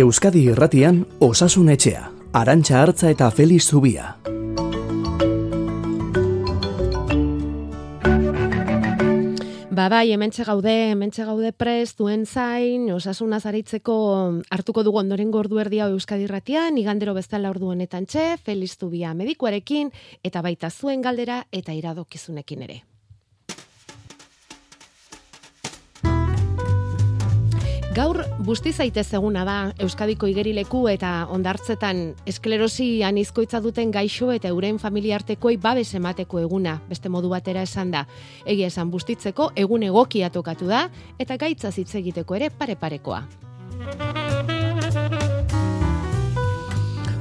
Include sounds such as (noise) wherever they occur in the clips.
Euskadi Irratian Osasun Etxea, Arantxa Artza eta Feliz Zubia. Ba bai, hementxe gaude, hementxe gaude prest, duen zain, osasuna zaritzeko hartuko dugu ondoren gordu erdia Euskadi Irratian, igandero bezala ordu honetan txe, Feliz Zubia medikuarekin, eta baita zuen galdera eta iradokizunekin ere. Gaur busti zaitez eguna da Euskadiko igerileku eta ondartzetan esklerosi anizkoitza duten gaixo eta euren familiartekoi babes emateko eguna, beste modu batera esan da. Egia esan bustitzeko egun egokia tokatu da eta gaitza hitz egiteko ere pare-parekoa.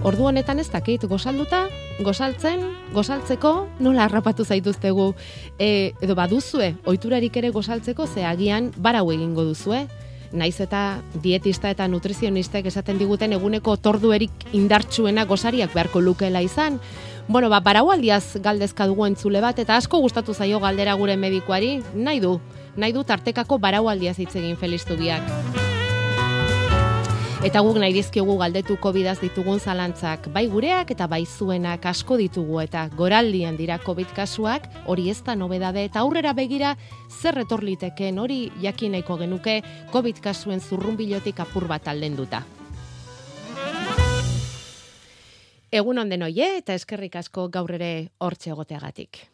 Ordu honetan ez dakit gozalduta, gozaltzen, gozaltzeko nola harrapatu zaituztegu e, edo baduzue, ohiturarik ere gozaltzeko ze agian barau egingo duzue naiz eta dietista eta nutrizionistek esaten diguten eguneko torduerik indartsuena gozariak beharko lukela izan. Bueno, ba, baraualdiaz galdezka dugu entzule bat, eta asko gustatu zaio galdera gure medikuari, nahi du, nahi du tartekako baraualdiaz hitz egin feliztu biak. Eta guk nahi dizkiogu galdetu covid ditugun zalantzak, bai gureak eta bai zuenak asko ditugu eta goraldian dira COVID kasuak, hori ez da nobedade eta aurrera begira zer retorliteken hori jakinaiko genuke COVID kasuen zurrunbilotik apur bat alden duta. Egun onden oie eta eskerrik asko gaur ere hortxe egoteagatik.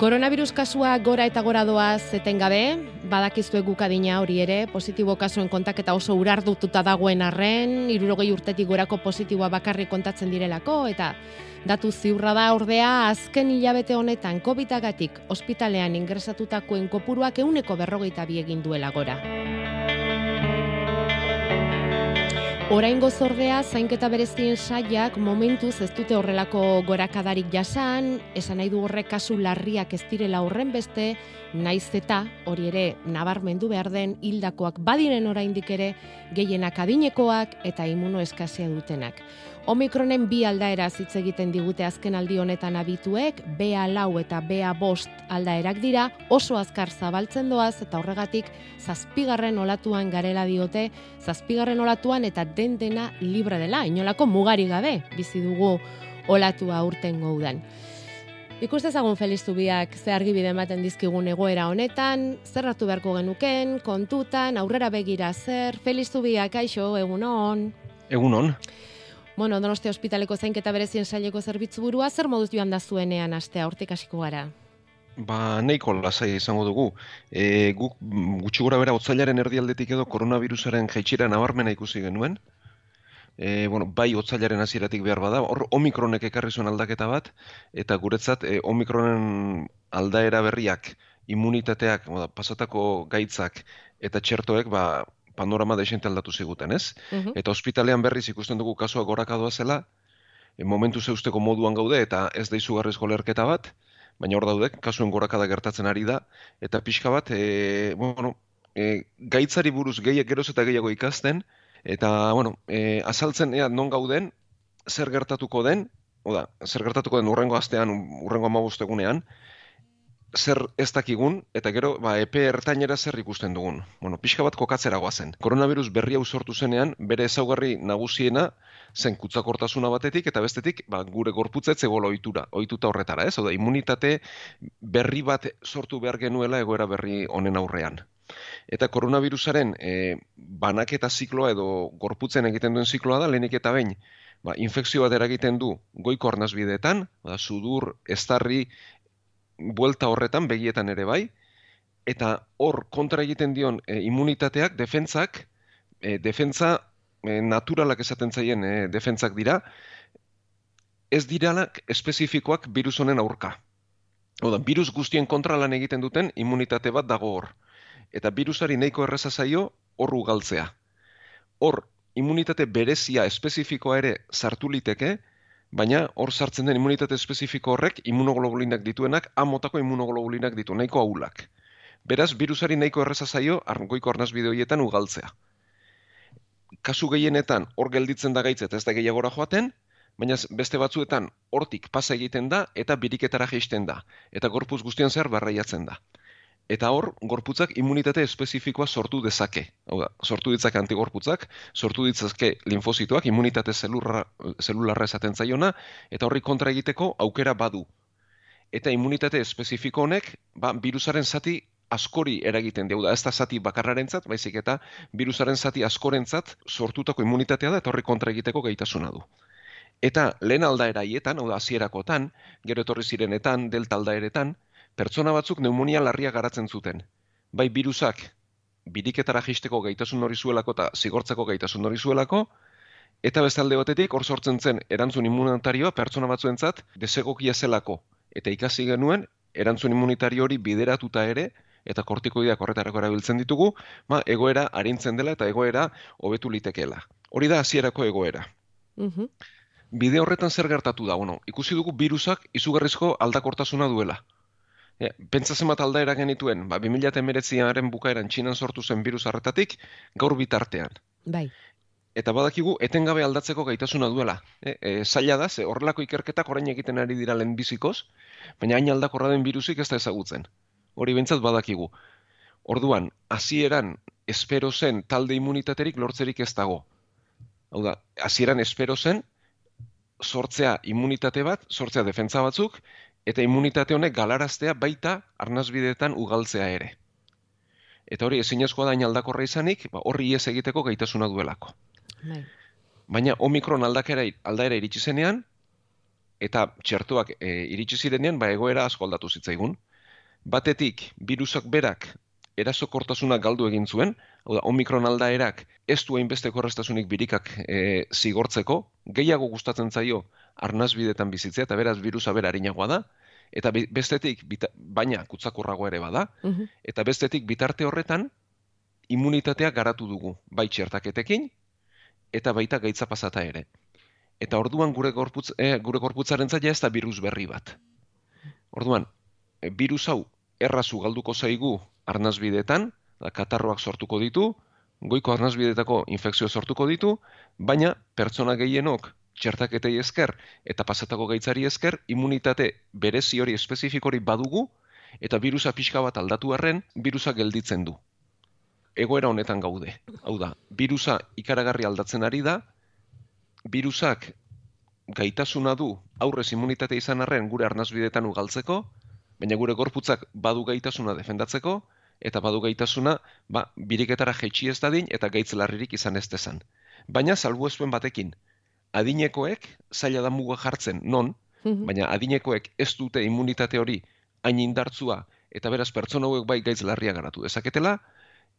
Koronavirus kasua gora eta gora doaz etengabe, badakiztu egukadina hori ere, positibo kasuen kontaketa oso urardututa dagoen arren, irurogei urtetik gorako positiboa bakarri kontatzen direlako, eta datu ziurra da ordea azken hilabete honetan COVID-agatik ospitalean ingresatutakoen kopuruak euneko berrogeita biegin duela gora. Oraingo zordea zainketa berezien saiak momentuz ez dute horrelako gorakadarik jasan, esan nahi du horrek kasu larriak ez direla horren beste, naiz eta hori ere nabarmendu behar den hildakoak badiren oraindik ere gehienak adinekoak eta imunoeskazia dutenak. Omikronen bi aldaera hitz egiten digute azken aldi honetan abituek, BA lau eta BA bost aldaerak dira, oso azkar zabaltzen doaz eta horregatik zazpigarren olatuan garela diote, zazpigarren olatuan eta den dena libre dela, inolako mugari gabe bizi dugu olatua urten gaudan. Ikuste ezagun feliz biak ze argibide ematen dizkigun egoera honetan, zerratu beharko genuken, kontutan, aurrera begira zer, feliz biak, aixo, egun hon. Egun hon. Bueno, donosti ospitaleko zainketa berezien saileko zerbitzu burua, zer moduz joan da zuenean astea, hortik hasiko gara? Ba, nahiko lasai izango dugu. E, guk gutxi gora bera otzailaren erdialdetik edo koronavirusaren jaitxira nabarmena ikusi genuen. E, bueno, bai otzailaren hasieratik behar bada, hor omikronek ekarri zuen aldaketa bat, eta guretzat e, omikronen aldaera berriak, immunitateak, pasatako gaitzak eta txertoek, ba, panorama desente aldatu ziguten, ez? Mhm. Eta ospitalean berriz ikusten dugu kasua goraka zela, e, momentu zeusteko moduan gaude, eta ez da izugarriz golerketa bat, baina hor daude, kasuen gorakada gertatzen ari da, eta pixka bat, e, bueno, e, gaitzari buruz gehiak geroz eta gehiago ikasten, eta, bueno, e, azaltzen ea non gauden, zer gertatuko den, oda, zer gertatuko den urrengo astean, urrengo amabostegunean, zer ez dakigun, eta gero, ba, epe ertainera zer ikusten dugun. Bueno, pixka bat kokatzera guazen. Koronavirus berri hau sortu zenean, bere ezaugarri nagusiena zen kutsakortasuna batetik, eta bestetik, ba, gure gorputzetze gola ohitura, ohituta horretara, ez? Oda, immunitate berri bat sortu behar genuela egoera berri honen aurrean. Eta koronavirusaren e, banaketa zikloa edo gorputzen egiten duen zikloa da, lehenik eta behin, ba, infekzio bat eragiten du goiko arnazbideetan, ba, sudur, estarri, buelta horretan begietan ere bai eta hor kontra egiten dion e, immunitateak defentsak e, defentsa e, naturalak esaten zaien e, defentsak dira ez diralak espezifikoak virus honen aurka. Oda, virus guztien kontra lan egiten duten immunitate bat dago hor. Eta virusari nahiko erreza zaio hor galtzea. Hor, immunitate berezia espezifikoa ere sartu liteke, baina hor sartzen den immunitate espezifiko horrek immunoglobulinak dituenak amotako immunoglobulinak ditu, nahiko ahulak. Beraz, virusari nahiko erreza zaio, arngoiko arnaz bideoietan ugaltzea. kasu gehienetan hor gelditzen da gaitz eta ez da gehiagora joaten, baina beste batzuetan hortik pasa egiten da eta biriketara jaisten da. Eta gorpuz guztian zer barraiatzen da. Eta hor, gorputzak immunitate espezifikoa sortu dezake. Hau da, sortu ditzake antigorputzak, sortu ditzake linfozitoak, immunitate zelurra, zelularra esaten zaiona, eta horri kontra egiteko aukera badu. Eta immunitate espezifiko honek, ba, virusaren zati askori eragiten dugu da, ez da zati bakarrarentzat, baizik eta virusaren zati askorentzat sortutako immunitatea da, eta horri kontra egiteko gaitasuna du. Eta lehen aldaera hietan, hau da, azieраkotan, gero etorri zirenetan, delta aldaeretan, pertsona batzuk pneumonia larria garatzen zuten. Bai virusak biriketara jisteko gaitasun hori zuelako eta zigortzeko gaitasun hori zuelako, eta beste alde batetik hor sortzen zen erantzun immunitarioa pertsona batzuentzat desegokia zelako. Eta ikasi genuen, erantzun immunitario hori bideratuta ere, eta kortikoideak horretarako erabiltzen ditugu, ma egoera arintzen dela eta egoera hobetu litekeela. Hori da hasierako egoera. Mhm bide horretan zer gertatu da, bueno, ikusi dugu virusak izugarrizko aldakortasuna duela. E, pentsa zemat aldaera genituen, ba, 2008aren bukaeran txinan sortu zen virus harretatik, gaur bitartean. Bai. Eta badakigu, etengabe aldatzeko gaitasuna duela. E, e, zaila da, ze horrelako ikerketak orain egiten ari dira lehen bizikoz, baina hain aldakorra den virusik ez da ezagutzen. Hori bentsat badakigu. Orduan, hasieran espero zen talde immunitaterik lortzerik ez dago. Hau da, hasieran espero zen, sortzea immunitate bat, sortzea defentza batzuk, eta immunitate honek galaraztea baita arnazbideetan ugaltzea ere. Eta hori ezinezkoa da inaldakorra izanik, ba, horri ez egiteko gaitasuna duelako. Bai. Baina omikron aldakera aldaera iritsi zenean, eta txertuak e, iritsi zirenean, ba, egoera asko aldatu zitzaigun. Batetik, virusak berak erasokortasuna galdu egin zuen, hau da, omikron aldaerak ez du hainbeste korrestasunik birikak e, zigortzeko, gehiago gustatzen zaio arnazbidetan bizitzea, eta beraz virusa bera harinagoa da, eta bestetik, baina kutsakurragoa ere bada, mhm. eta bestetik bitarte horretan immunitatea garatu dugu, bai txertaketekin, eta baita gaitza pasata ere. Eta orduan gure, gorputz, e, gure gorputzaren zaila ez da virus berri bat. Orduan, e, virus hau errazu galduko zaigu arnazbidetan, da, katarroak sortuko ditu, goiko arnazbidetako infekzio sortuko ditu, baina pertsona gehienok txertaketei esker eta pasatako gaitzari esker immunitate berezi hori espezifikori badugu eta virusa pixka bat aldatu arren, virusa gelditzen du. Egoera honetan gaude. Hau da, virusa ikaragarri aldatzen ari da, virusak gaitasuna du aurrez immunitate izan arren gure arnazbidetan ugaltzeko, baina gure gorputzak badu gaitasuna defendatzeko, eta badu gaitasuna, ba, biriketara jetxi ez dadin eta gaitz larririk izan ez dezan. Baina salbu ezuen batekin, adinekoek zaila da muga jartzen non, mhm. baina adinekoek ez dute immunitate hori hain indartzua eta beraz pertsona hauek bai gaitz larria garatu dezaketela,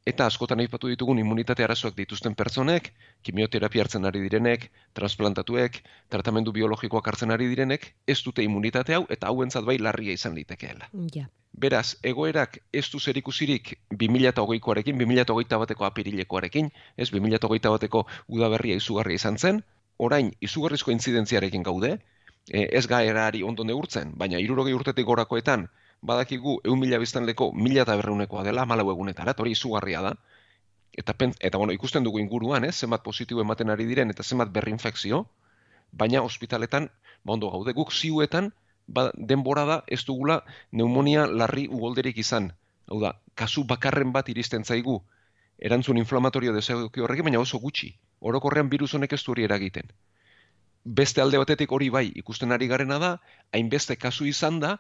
eta askotan aipatu ditugun immunitate arazoak dituzten pertsonek, kimioterapia hartzen ari direnek, transplantatuek, tratamendu biologikoak hartzen ari direnek, ez dute immunitate hau eta hauentzat bai larria izan litekeela. Ja. Beraz, egoerak ez du zer ikusirik 2008koarekin, 2008 bateko apirilekoarekin, ez 2008 bateko udaberria izugarria izan zen, orain izugarrizko intzidentziarekin gaude, e, ez gaerari ondo neurtzen, baina irurogei urtetik gorakoetan, badakigu eun mila biztanleko mila eta berreunekoa dela, malau egunetara, hori izugarria da. Eta, pen, eta bueno, ikusten dugu inguruan, eh, zenbat positibo ematen ari diren eta zenbat berri infekzio, baina ospitaletan, ba ondo gaude, guk ziuetan, ba, denbora da ez dugula neumonia larri ugolderik izan. Hau da, kasu bakarren bat iristen zaigu, erantzun inflamatorio desegoki horrekin, baina oso gutxi. Orokorrean virus honek ez hori eragiten. Beste alde batetik hori bai ikusten ari garena da, hainbeste kasu izan da,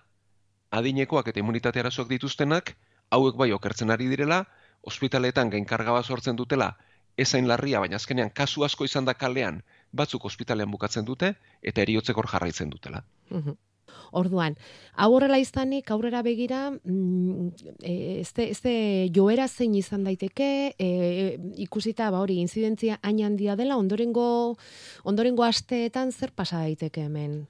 adinekoak eta immunitate arazoak dituztenak, hauek bai okertzen ari direla, ospitaletan gainkarga bat sortzen dutela, ezain larria, baina azkenean kasu asko izan da kalean, batzuk ospitalean bukatzen dute, eta eriotzekor jarraitzen dutela. Mhm. Orduan, hau horrela izanik, aurrera begira, mm, e, ez joera zein izan daiteke, e, ikusita, ba hori, inzidentzia hain handia dela, ondorengo, ondorengo asteetan zer pasa daiteke hemen?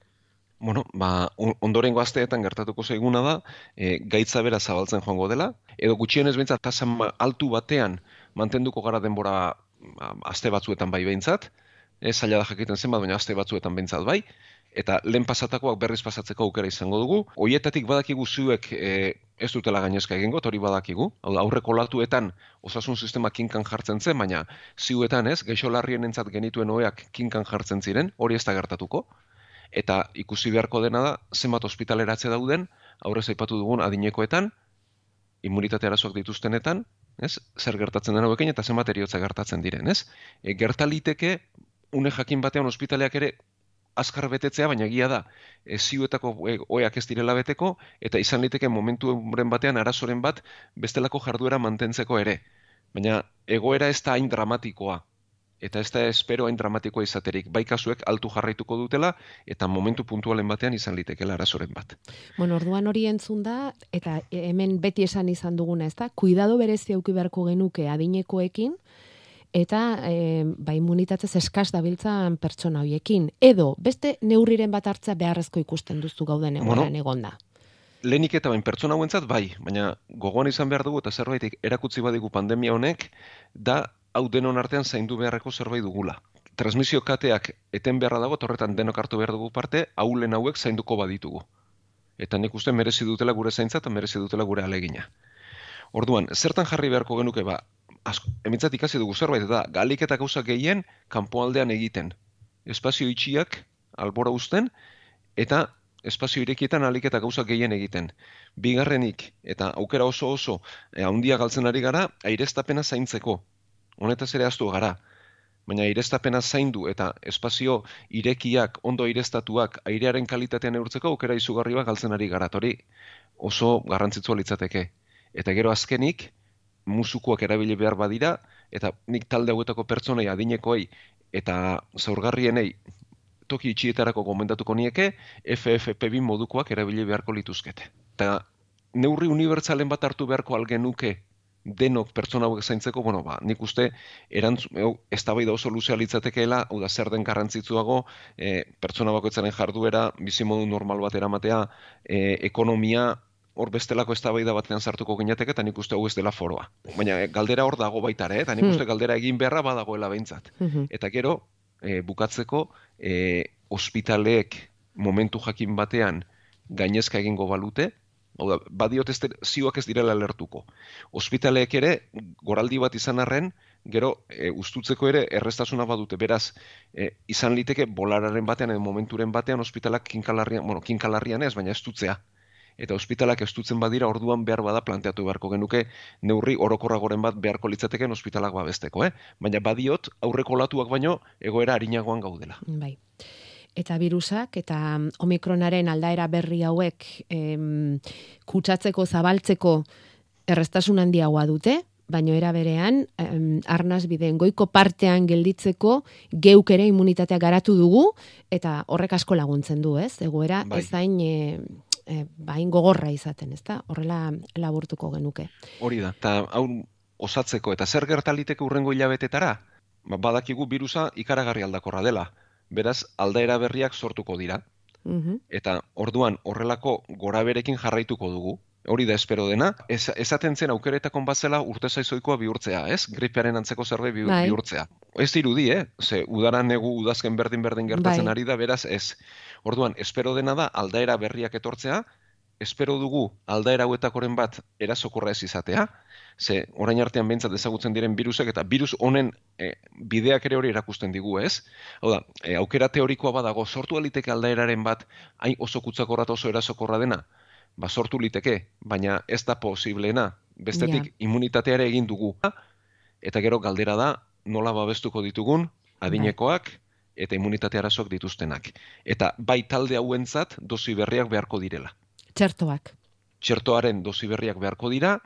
Bueno, ba, ondorengo asteetan gertatuko zaiguna da, e, gaitza bera zabaltzen joango dela, edo gutxienez behintzat tasa altu batean mantenduko gara denbora ba, aste batzuetan bai behintzat, ez zaila da jakiten zenbat, baina aste batzuetan behintzat bai, eta lehen pasatakoak berriz pasatzeko aukera izango dugu. Hoietatik badakigu zuek e, ez dutela gainezka egingo, hori badakigu. Hau aurreko latuetan osasun sistema kinkan jartzen zen, baina ziuetan ez, geixo larrien entzat genituen oeak kinkan jartzen ziren, hori ez da gertatuko. Eta ikusi beharko dena da, zenbat ospitaleratze dauden, aurrez aipatu dugun adinekoetan, immunitate arazoak dituztenetan, ez? Zer gertatzen dena hauekin eta zenbat eriotza gertatzen diren, ez? E, gertaliteke, une jakin batean ospitaleak ere azkar betetzea, baina egia da, e, ziuetako e, oeak ez direla beteko, eta izan liteke momentu batean arazoren bat bestelako jarduera mantentzeko ere. Baina egoera ez da hain dramatikoa, eta ez da espero hain dramatikoa izaterik. Bai kasuek altu jarraituko dutela, eta momentu puntualen batean izan litekela arazoren bat. Bueno, orduan hori entzun da, eta hemen beti esan izan duguna, ez da? Kuidado berezi auki beharko genuke adinekoekin, eta e, ba, immunitatez eskaz dabiltzan pertsona hoiekin. Edo, beste neurriren bat hartza beharrezko ikusten duzu gauden egoeran bueno, egonda. Lehenik eta bain pertsona hauentzat bai, baina gogoan izan behar dugu eta zerbait erakutzi badigu pandemia honek, da hau denon artean zaindu beharreko zerbait dugula. Transmisio kateak eten beharra dago, torretan denok hartu behar dugu parte, haulen hauek zainduko baditugu. Eta nik uste merezi dutela gure zaintza eta merezi dutela gure alegina. Orduan, zertan jarri beharko genuke ba, asko, emitzat ikasi dugu zerbait, eta galik eta gauza gehien kanpoaldean egiten. Espazio itxiak albora uzten, eta espazio irekietan alik eta gauza gehien egiten. Bigarrenik, eta aukera oso oso, e, handia galtzen ari gara, aireztapena zaintzeko. Honetaz ere aztu gara. Baina aireztapena zaindu eta espazio irekiak, ondo aireztatuak, airearen kalitatean eurtzeko aukera izugarri bat galtzen ari gara. Tori oso garrantzitsua litzateke. Eta gero azkenik, musukoak erabili behar badira, eta nik talde hauetako pertsonei adinekoei eta zaurgarrienei toki itxietarako gomendatuko nieke, FFP2 modukoak erabili beharko lituzkete. Eta neurri unibertsalen bat hartu beharko algenuke denok pertsona hauek zaintzeko, bueno, ba, nik uste erantz, ez da oso luzea litzatekeela, hau da zer den garrantzitsuago, e, pertsona bakoitzaren jarduera, bizimodu normal bat eramatea, e, ekonomia, hor bestelako eztabaida batean sartuko ginateke eta nik uste hau ez dela foroa. Baina eh, galdera hor dago baita ere, eta nik uste hmm. galdera egin beharra badagoela behintzat. Hmm. Eta gero, e, bukatzeko, e, ospitaleek momentu jakin batean gainezka egingo balute, hau da, badiot ez zioak ez direla lertuko. Ospitaleek ere, goraldi bat izan arren, gero, e, ustutzeko ere, errestasuna badute, beraz, e, izan liteke, bolararen batean, edo momenturen batean, ospitalak kinkalarrian, bueno, kinkalarrian ez, baina ez eta ospitalak estutzen badira orduan behar bada planteatu beharko genuke neurri orokorragoren bat beharko litzateken ospitalak babesteko, eh? Baina badiot aurreko latuak baino egoera harinagoan gaudela. Bai. Eta virusak eta omikronaren aldaera berri hauek em, kutsatzeko, zabaltzeko errestasun handiagoa dute, baino era berean em, arnaz bideen goiko partean gelditzeko geuk ere immunitatea garatu dugu eta horrek asko laguntzen du, ez? Egoera bai. ez zain e, e, bain gogorra izaten, ezta? Horrela laburtuko genuke. Hori da. Ta hau osatzeko eta zer gertaliteke urrengo hilabetetara? Ba, badakigu virusa ikaragarri aldakorra dela. Beraz, aldaera berriak sortuko dira. Mhm. Eta orduan horrelako goraberekin jarraituko dugu. Hori da espero dena. Ez, esaten zen aukeretakon batzela urte zaizoikoa bihurtzea, ez? Gripearen antzeko zerbait bai. bihurtzea. Ez dirudi, eh? Ze udara negu udazken berdin berdin gertatzen bai. ari da, beraz ez. Orduan, espero dena da aldaera berriak etortzea, espero dugu aldaera hauetakoren bat erasokorra ez izatea, ze orain artean behintzat ezagutzen diren virusek eta virus honen e, bideak ere hori erakusten digu, ez? Hau da, e, aukera teorikoa badago, sortu aliteke aldaeraren bat hain oso kutsakorra oso erasokorra dena, ba sortu liteke, baina ez da posibleena, bestetik yeah. immunitateare egin dugu. Eta gero galdera da, nola babestuko ditugun, adinekoak, eta immunitate arazoak dituztenak. Eta bai talde hauentzat dosi berriak beharko direla. Txertoak. Txertoaren dosi berriak beharko dira,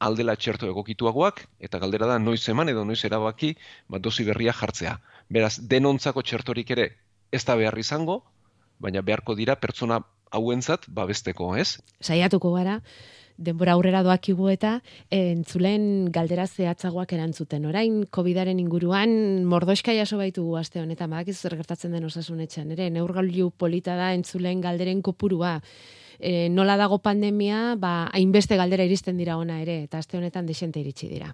aldela txerto egokituagoak, eta galdera da noiz eman edo noiz erabaki ba, dosi berriak jartzea. Beraz, denontzako txertorik ere ez da behar izango, baina beharko dira pertsona hauentzat babesteko, ez? Saiatuko gara, denbora aurrera doakigu eta entzulen galdera zehatzagoak erantzuten. Orain, COVIDaren inguruan, mordoska jaso baitugu aste honetan, badakiz zer gertatzen den osasunetxean, ere, neurgailu polita da entzulen galderen kopurua. E, nola dago pandemia, ba, hainbeste galdera iristen dira ona ere, eta aste honetan desente iritsi dira.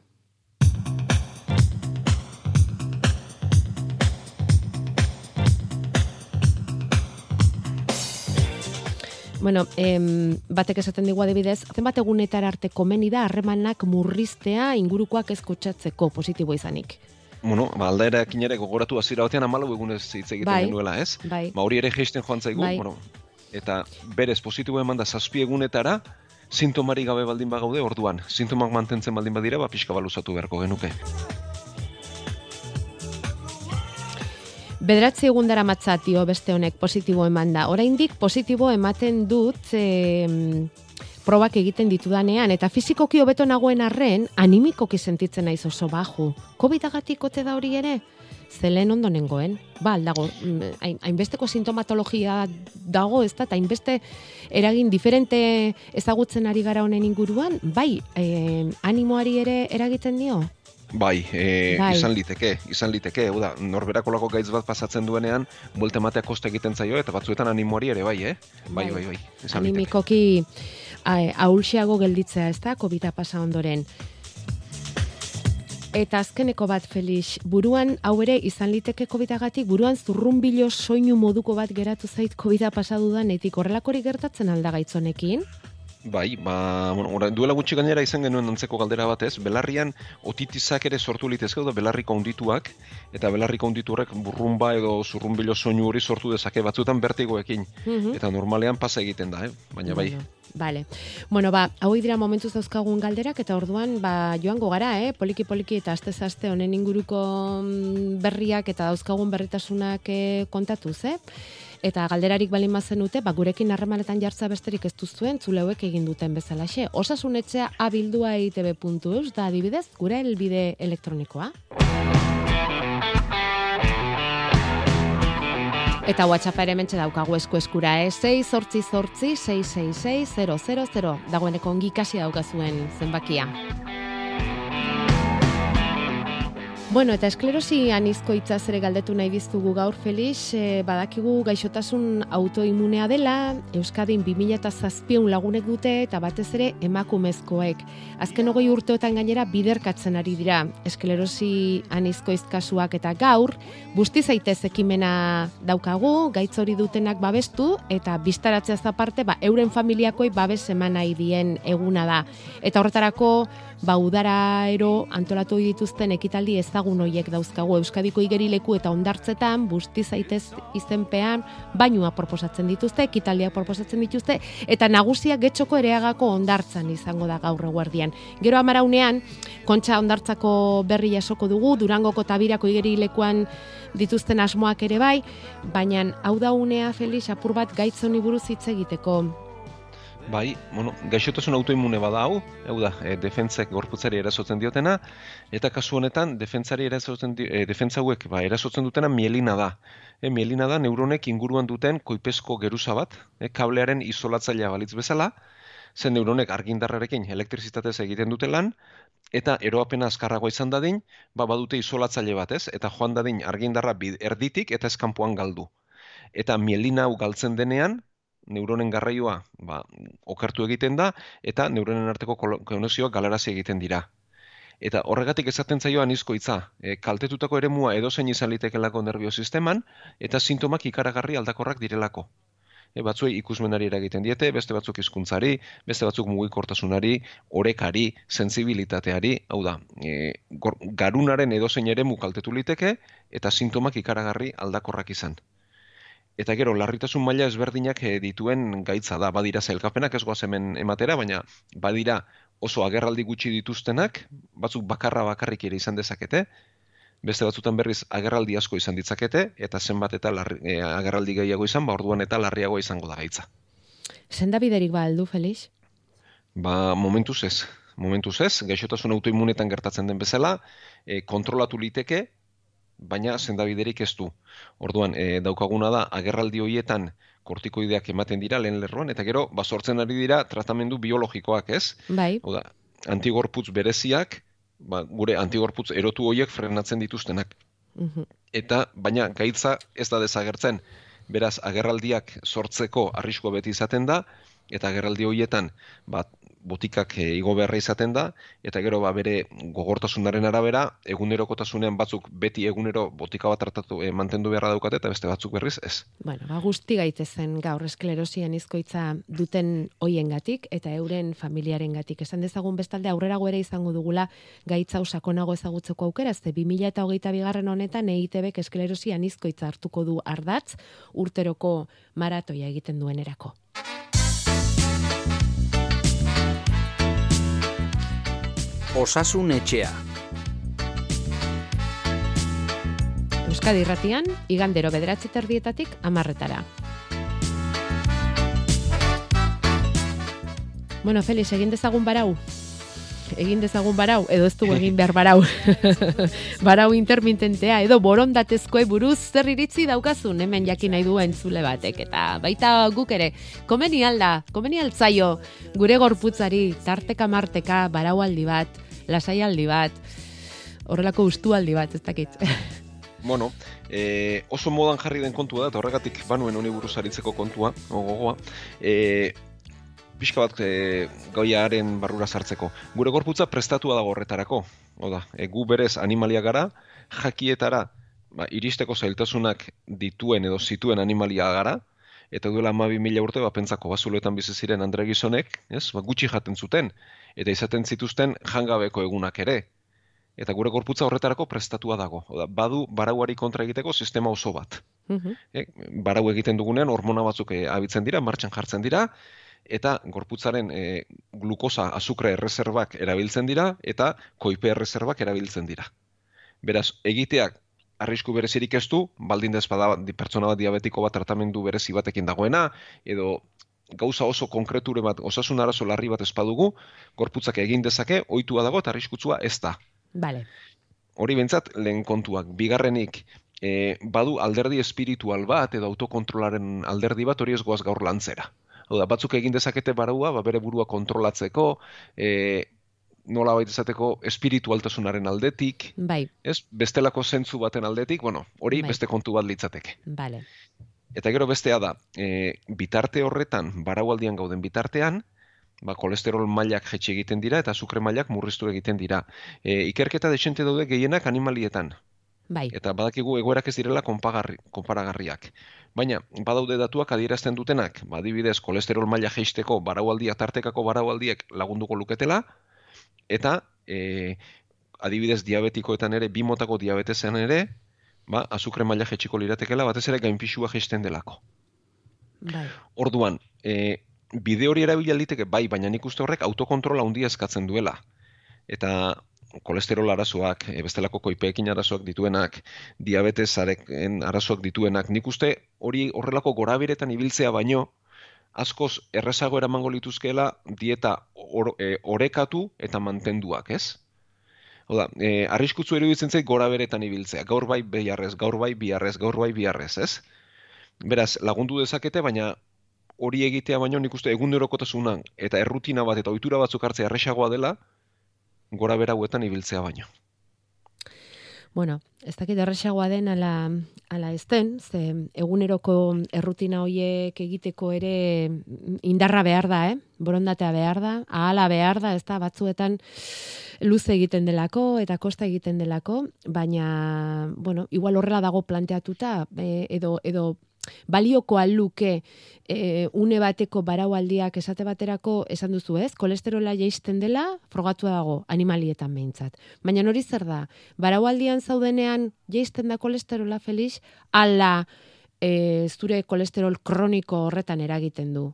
Bueno, em, batek esaten digu adibidez, zenbat egunetara arte komeni da harremanak murriztea ingurukoak ezkutsatzeko positibo izanik. Bueno, ba, aldaerakin ere gogoratu hasiera batean amalau egunez hitz egiten Bai. genuela, ez? Bai. Ba, hori ere geisten joan zaigu, Bai. bueno, eta berez positibo eman da zazpi egunetara, sintomari gabe baldin bagaude orduan. Sintomak mantentzen baldin badira, ba, pixka baluzatu beharko genuke. Bederatzi egun dara matzatio beste honek positibo eman da. Oraindik positibo ematen dut em, probak egiten ditudanean, eta fizikoki hobeto nagoen arren, animikoki sentitzen naiz oso baju. COVID-agatik ote da hori ere? Zelen ondo nengoen. Ba, aldago, mm, hain- hainbesteko sintomatologia dago, ez da, eta hainbeste eragin diferente ezagutzen ari gara honen inguruan, bai, eh, animoari ere eragiten dio? Bai, e, Bai. izan liteke, izan liteke, hau da, norberakolako gaitz bat pasatzen duenean, buelta ematea koste egiten zaio, eta batzuetan animoari ere bai, eh? Bai, Bai. bai, bai, izan liteke. animikoki a- ahulxiago gelditzea, ez da, COVID pasa ondoren. Eta azkeneko bat, Felix, buruan, hau ere, izan liteke COVID-agatik, buruan zurrumbilo soinu moduko bat geratu zait COVID pasa dudanetik, horrelakorik gertatzen alda gaitzonekin? Bai, ba, bueno, orain duela gutxi gainera izan genuen antzeko galdera batez, belarrian otitizak ere sortu litezke da belarriko ondituak, eta belarriko onditu horrek burrumba edo zurrumbilo soinu hori sortu dezake batzuetan bertigoekin. Mhm. Eta normalean pasa egiten da, eh? baina bai. Bueno, Vale. Bueno, ba, hauei dira momentuz dauzkagun galderak eta orduan ba joango gara, eh? Poliki poliki eta aste aste honen inguruko mm, berriak eta dauzkagun berritasunak eh, kontatuz, eh? Eta galderarik balin bazenute, ba gurekin harremanetan jartza besterik ez duzuen zuleuek egin duten bezalaxe. Osasunetxea abildua eitb.eus da adibidez gure helbide elektronikoa. Eta WhatsApp ere mentxe daukagu esku eskura, eh? 6 sortzi sortzi 666 000 dagoeneko ongi ikasi daukazuen zenbakia. Bueno, eta esklerosi anizko hitzaz ere galdetu nahi diztugu gaur, Felix, eh, badakigu gaixotasun autoimunea dela, Euskadin 2007 lagunek dute eta batez ere emakumezkoek. Azken hogei urteotan gainera biderkatzen ari dira esklerosi anizko kasuak eta gaur, busti zaitez ekimena daukagu, gaitz hori dutenak babestu eta biztaratzeaz aparte, ba, euren familiakoi babes eman nahi dien eguna da. Eta horretarako, ba, udaraero antolatu dituzten ekitaldi ezagun hoiek dauzkagu Euskadiko igerileku eta ondartzetan busti zaitez izenpean bainua proposatzen dituzte, ekitaldiak proposatzen dituzte eta nagusia getxoko ereagako ondartzan izango da gaur eguerdian. Gero amaraunean, kontxa ondartzako berri jasoko dugu, Durangoko tabirako igerilekuan dituzten asmoak ere bai, baina hau da unea Felix apur bat gaitz honi buruz hitz egiteko. Bai, bueno, gaixotasun autoimune bada hau, hau da, e, defentzek gorputzari erasotzen diotena, eta kasu honetan, defentzari erasotzen, di, e, defentza hauek ba, erasotzen dutena mielina da. E, mielina da neuronek inguruan duten koipesko geruza bat, e, kablearen isolatzailea balitz bezala, zen neuronek argindarrarekin elektrizitatez egiten dute lan, eta eroapena azkarragoa izan dadin, ba, badute isolatzaile bat ez, eta joan dadin argindarra erditik eta eskanpoan galdu. Eta mielina hau galtzen denean, neuronen garraioa ba, okertu egiten da eta neuronen arteko konexioak galarazi egiten dira. Eta horregatik esaten zaio anizko hitza, e, kaltetutako eremua edozein izan litekelako nervio sisteman eta sintomak ikaragarri aldakorrak direlako. E, batzuei ikusmenari eragiten diete, beste batzuk hizkuntzari, beste batzuk mugikortasunari, orekari, sensibilitateari, hau da, e, garunaren edozein eremu kaltetu liteke eta sintomak ikaragarri aldakorrak izan. Eta gero, larritasun maila ezberdinak eh, dituen gaitza da. Badira zailkapenak ez goaz hemen ematera, baina badira oso agerraldi gutxi dituztenak, batzuk bakarra bakarrik ere izan dezakete, beste batzutan berriz agerraldi asko izan ditzakete, eta zenbat eta larri, eh, agerraldi gehiago izan, ba orduan eta larriago izango da gaitza. Senda biderik ba aldu, Felix? Ba, momentuz ez. Momentuz ez, gaixotasun autoimmunetan gertatzen den bezala, e, kontrolatu liteke, baina sendabiderik ez du. Orduan, e, daukaguna da, agerraldi horietan kortikoideak ematen dira lehen lerroan, eta gero, basortzen ari dira tratamendu biologikoak ez. Bai. Hau da, antigorputz bereziak, ba, gure antigorputz erotu horiek frenatzen dituztenak. Mhm. Eta, baina, gaitza ez da desagertzen. Beraz, agerraldiak sortzeko arriskoa beti izaten da, eta agerraldi horietan, ba, botikak e, igo beharra izaten da, eta gero ba, bere gogortasunaren arabera, egunerokotasunean batzuk beti egunero botika bat tratatu e, mantendu beharra daukate, eta beste batzuk berriz ez. Bueno, ba, guzti gaitezen gaur esklerosian izkoitza duten hoiengatik eta euren familiaren gatik. Esan dezagun bestalde aurrera ere izango dugula gaitza sakonago ezagutzeko aukera, ze 2000 eta hogeita bigarren honetan EITB esklerosian izkoitza hartuko du ardatz urteroko maratoia egiten duen Osasun etxea. Euskadi irratian, igandero bederatzi terdietatik amarretara. Bueno, Felix, egin dezagun barau. Egin dezagun barau, edo ez du egin behar barau. (laughs) barau intermitentea, edo borondatezkoe buruz zer iritzi daukazun, hemen jakin nahi duen zule batek. Eta baita guk ere, komeni alda, komeni altzaio, gure gorputzari, tarteka marteka, barau aldi bat, lasaialdi bat, horrelako ustualdi bat, ez dakit. (laughs) Bueno, e, oso modan jarri den kontua da, eta horregatik banuen honi buruz aritzeko kontua, gogoa, e, pixka bat e, goiaren barrura sartzeko. Gure gorputza prestatua dago horretarako. Oda, e, gu berez animalia gara, jakietara, ba, iristeko zailtasunak dituen edo zituen animalia gara, eta duela ama mila urte, ba, pentsako bazuloetan bizi ziren Andre Gizonek, ez, ba, gutxi jaten zuten, eta izaten zituzten jangabeko egunak ere. Eta gure gorputza horretarako prestatua dago. Oda, badu barauari kontra egiteko sistema oso bat. Mhm. E, barau egiten dugunean hormona batzuk e, abitzen dira, martxan jartzen dira, eta gorputzaren e, glukosa, azukre erreserbak erabiltzen dira, eta koipe erreserbak erabiltzen dira. Beraz, egiteak arrisku berezirik ez du, baldin dezpada pertsona bat diabetiko bat tratamendu berezi batekin dagoena, edo gauza oso konkreture bat, osasun arazo larri bat espadugu, gorputzak egin dezake, ohitua dago eta arriskutsua ez da. Vale. Hori bentsat, lehen kontuak. Bigarrenik, e, badu alderdi espiritual bat, edo autokontrolaren alderdi bat, hori ez goaz gaur lantzera. Hau da, batzuk egin dezakete baraua, ba, bere burua kontrolatzeko, e, nola baita izateko espiritualtasunaren aldetik, Bai, ez? Bestelako zentzu baten aldetik, bueno, hori Bai. beste kontu bat litzateke. vale. Eta gero bestea da, e, bitarte horretan, baraualdian gauden bitartean, ba, kolesterol mailak jetxe egiten dira eta azukre mailak murriztu egiten dira. E, ikerketa desente daude gehienak animalietan. Bai, Eta badakigu egoerak ez direla konparagarriak. Baina, badaude datuak adierazten dutenak, ba, adibidez, kolesterol maila jeisteko baraualdia tartekako baraualdiek lagunduko luketela, eta e, adibidez diabetikoetan ere, bi motako diabetesean ere, ba, azukre maila jetxiko liratekela, batez ere gainpixua jeisten delako. bai. Orduan, e, bide hori erabili liteke bai, baina nik uste horrek autokontrola handia eskatzen duela. Eta kolesterol arazoak, e, bestelako koipeekin arazoak dituenak, diabetesaren arazoak dituenak, nik uste hori horrelako gorabiretan ibiltzea baino, askoz errezago eramango lituzkeela dieta or, e, orekatu eta mantenduak, ez? Oda, e, arriskutzu iruditzen zait gora beretan ibiltzea. Gaur bai biharrez, gaur bai biharrez, gaur bai biharrez, ez? Beraz, lagundu dezakete, baina hori egitea baino nik uste egunerokotasunan eta errutina bat eta ohitura batzuk hartzea erresagoa dela gora berauetan ibiltzea baino. Bueno, ez dakit erresagoa den ala, ala ezten, ze eguneroko errutina hoiek egiteko ere indarra behar da, eh? borondatea behar da, ahala behar da, ez da, batzuetan luze egiten delako eta kosta egiten delako, baina, bueno, igual horrela dago planteatuta, e, edo, edo balioko luke e, une bateko baraualdiak esate baterako esan duzu ez, kolesterola jaisten dela frogatu dago animalietan behintzat. Baina hori zer da, baraualdian zaudenean jaisten da kolesterola felix, ala e, zure kolesterol kroniko horretan eragiten du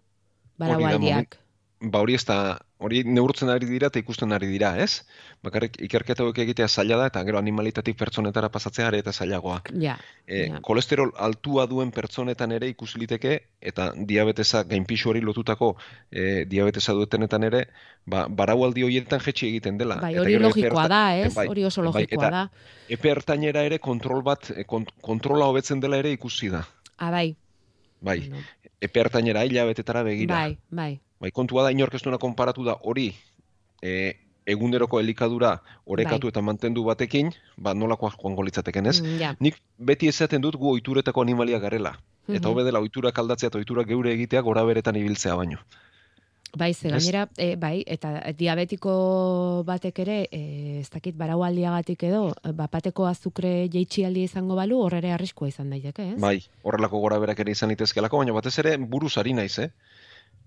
baraualdiak. Ba hori ez da, hori neurtzen ari dira eta ikusten ari dira, ez? Bakarrik ikerketa hauek egitea zaila da eta gero animalitatik pertsonetara pasatzea are eta zailagoa. Ja, E, ja. kolesterol altua duen pertsonetan ere ikusi liteke eta diabetesa gainpixu hori lotutako e, diabetesa dutenetan ere, ba, baraualdi horietan jetxi egiten dela. Bai, hori logikoa da, ez? bai, Hori oso bai, logikoa eta da. Epe ertainera ere kontrol bat, e, kont kontrola hobetzen dela ere ikusi da. Ah, bai. Bai, Bueno, epe ertainera hilabetetara begira. bai, bai. Bai, kontua da inork ez konparatu da hori e, eguneroko elikadura orekatu Bai. eta mantendu batekin, ba nolakoa joango litzateken, ez? Mm, ja. Nik beti esaten dut gu ohituretako animalia garela. Eta Mhm. hobe dela ohiturak aldatzea eta ohiturak geure egitea gora beretan ibiltzea baino. Bai, ze gainera, e, bai, eta diabetiko batek ere, e, ez dakit baraualdiagatik edo, bapateko azukre jeitxialdia izango balu, hor ere arriskua izan daiteke, ez? Bai, horrelako gora berak ere izan litezkelako, baina batez ere buruz ari naiz, eh?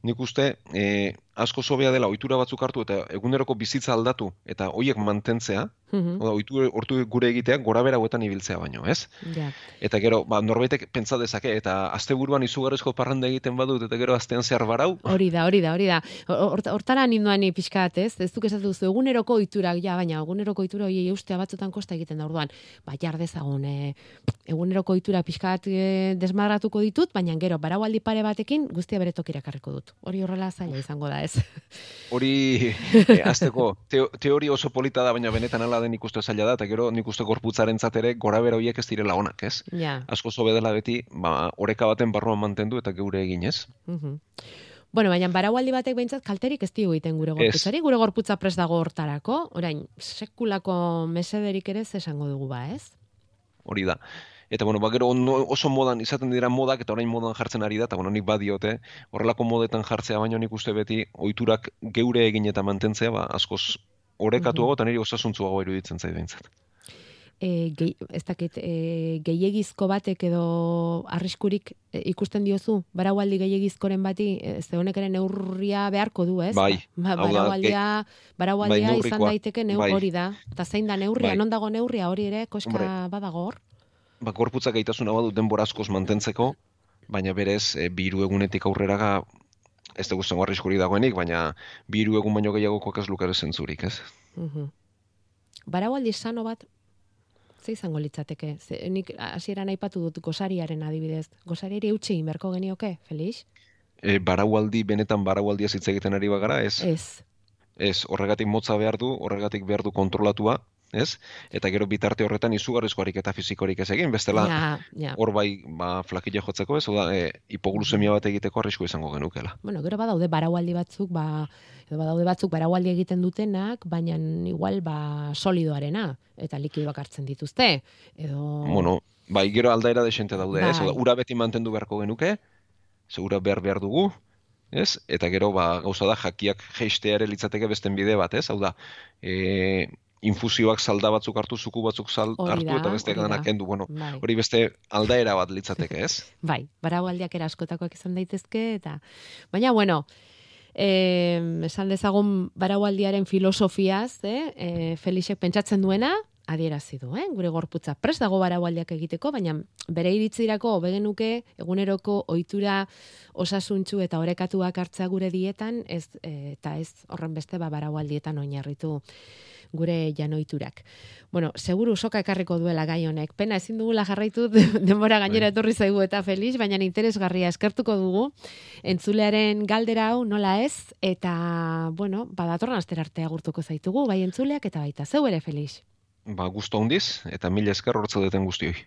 Nik uste e, asko zobea dela ohitura batzuk hartu eta eguneroko bizitza aldatu eta hoiek mantentzea, Mhm, oda ohitu hortu gure egitea gora bera hauetan ibiltzea baino, ez? ja. Eta gero, ba, norbaitek pentsa dezake, eta asteburuan izugarrizko parranda egiten badut, eta gero astean zehar barau, Hori da, hori da, hori da. Hort- Hortara ninduan ni pixkat, ez? Ez duk esatu duzu, eguneroko oiturak, ja, baina eguneroko oitura hori eustea batzutan kosta egiten da orduan. Ba, jar dezagun, e, eguneroko oitura pixkat e, desmadratuko ditut, baina gero, baraualdi pare batekin, guztia bere tokira karriko dut. Hori horrela zaila izango da, ez? hori (laughs) e, azteko teo, teori oso polita da, baina benetan ala den ikuste zaila da, eta gero nik uste gorputzaren ere gora bera horiek ez direla onak, ez? ja. Asko zobe dela beti, ba, oreka baten barruan mantendu eta geure eginez. mhm. Bueno, baina baraualdi batek behintzat kalterik ez dio egiten gure gorputzari, gure gorputza prest dago hortarako, orain, sekulako mesederik ere ez esango dugu ba, ez? Hori da. Eta bueno, ba, gero oso modan izaten dira modak eta orain modan jartzen ari da, eta bueno, nik badiote, horrelako modetan jartzea baino nik uste beti ohiturak geure egin eta mantentzea, ba, askoz orekatuago eta niri osasuntzuago iruditzen zait behintzat. e, gehi, ez dakit, e, gehiegizko batek edo arriskurik e, ikusten diozu, baraualdi gehiegizkoren bati, e, ze honek ere neurria beharko du, ez? Bai, (laughs) Ba, baraualdia, baraualdia bai, izan daiteke Bai. hori da. Eta zein da neurria, Bai. non dago neurria, hori ere, koska Hombre. badago hor? Ba, gorputzak gaitasuna badu denbora askoz mantentzeko, baina berez, e, biru egunetik aurrera ez dugu zengo arriskuri dagoenik, baina biru egun baino gehiagokoak ez lukere zentzurik, ez? Mhm. Baraualdi sano bat, ze izango litzateke? Ze, nik hasieran aipatu dut gosariaren adibidez. Gosariari eutxe egin beharko genioke, Felix? E, baraualdi, benetan baraualdia hitz egiten ari bagara, ez? Ez. Ez, horregatik motza behar du, horregatik behar du kontrolatua, ez? Eta gero bitarte horretan izugarrizko ariketa fizikorik ez egin, bestela Ja, ja. hor bai ba, flakila jotzeko, ez? Oda, e, hipoglusemia bat egiteko arrisku izango genukela. Bueno, gero badaude baraualdi batzuk, ba, edo badaude batzuk baraualdi egiten dutenak, baina igual ba solidoarena eta likidoak hartzen dituzte. Edo Bueno, bai, gero aldaera desente daude, ez? Bai. Oda, ura beti mantendu beharko genuke, ze ura behar behar dugu, ez? Eta gero, ba, gauza da, jakiak jeistea ere litzateke besten bide bat, ez? Hau da, e, infusioak salda batzuk hartu, zuku batzuk sal, hartu, da, eta da. danak kendu, bueno, bai, hori beste aldaera bat litzateke, ez? (laughs) bai, baraualdiak era askotakoak izan daitezke eta baina bueno, eh, esan dezagun baraualdiaren filosofiaz, eh, eh, Felixek pentsatzen duena, adierazi du, eh? gure gorputza prest dago baraualdiak egiteko, baina bere iritzirako begenuke eguneroko ohitura osasuntsu eta orekatuak hartzea gure dietan, ez, eh, eta ez horren beste ba, baraualdietan oinarritu gure janoiturak. Bueno, seguru soka ekarriko duela gai honek. Pena ezin dugula jarraitu (laughs) denbora gainera Bai. etorri zaigu eta Felix, baina interesgarria eskertuko dugu entzulearen galdera hau nola ez eta bueno, badatorren astera arte agurtuko zaitugu bai entzuleak eta baita zeu ere Felix. Ba, gusto handiz, eta mila esker hortza duten guztioi.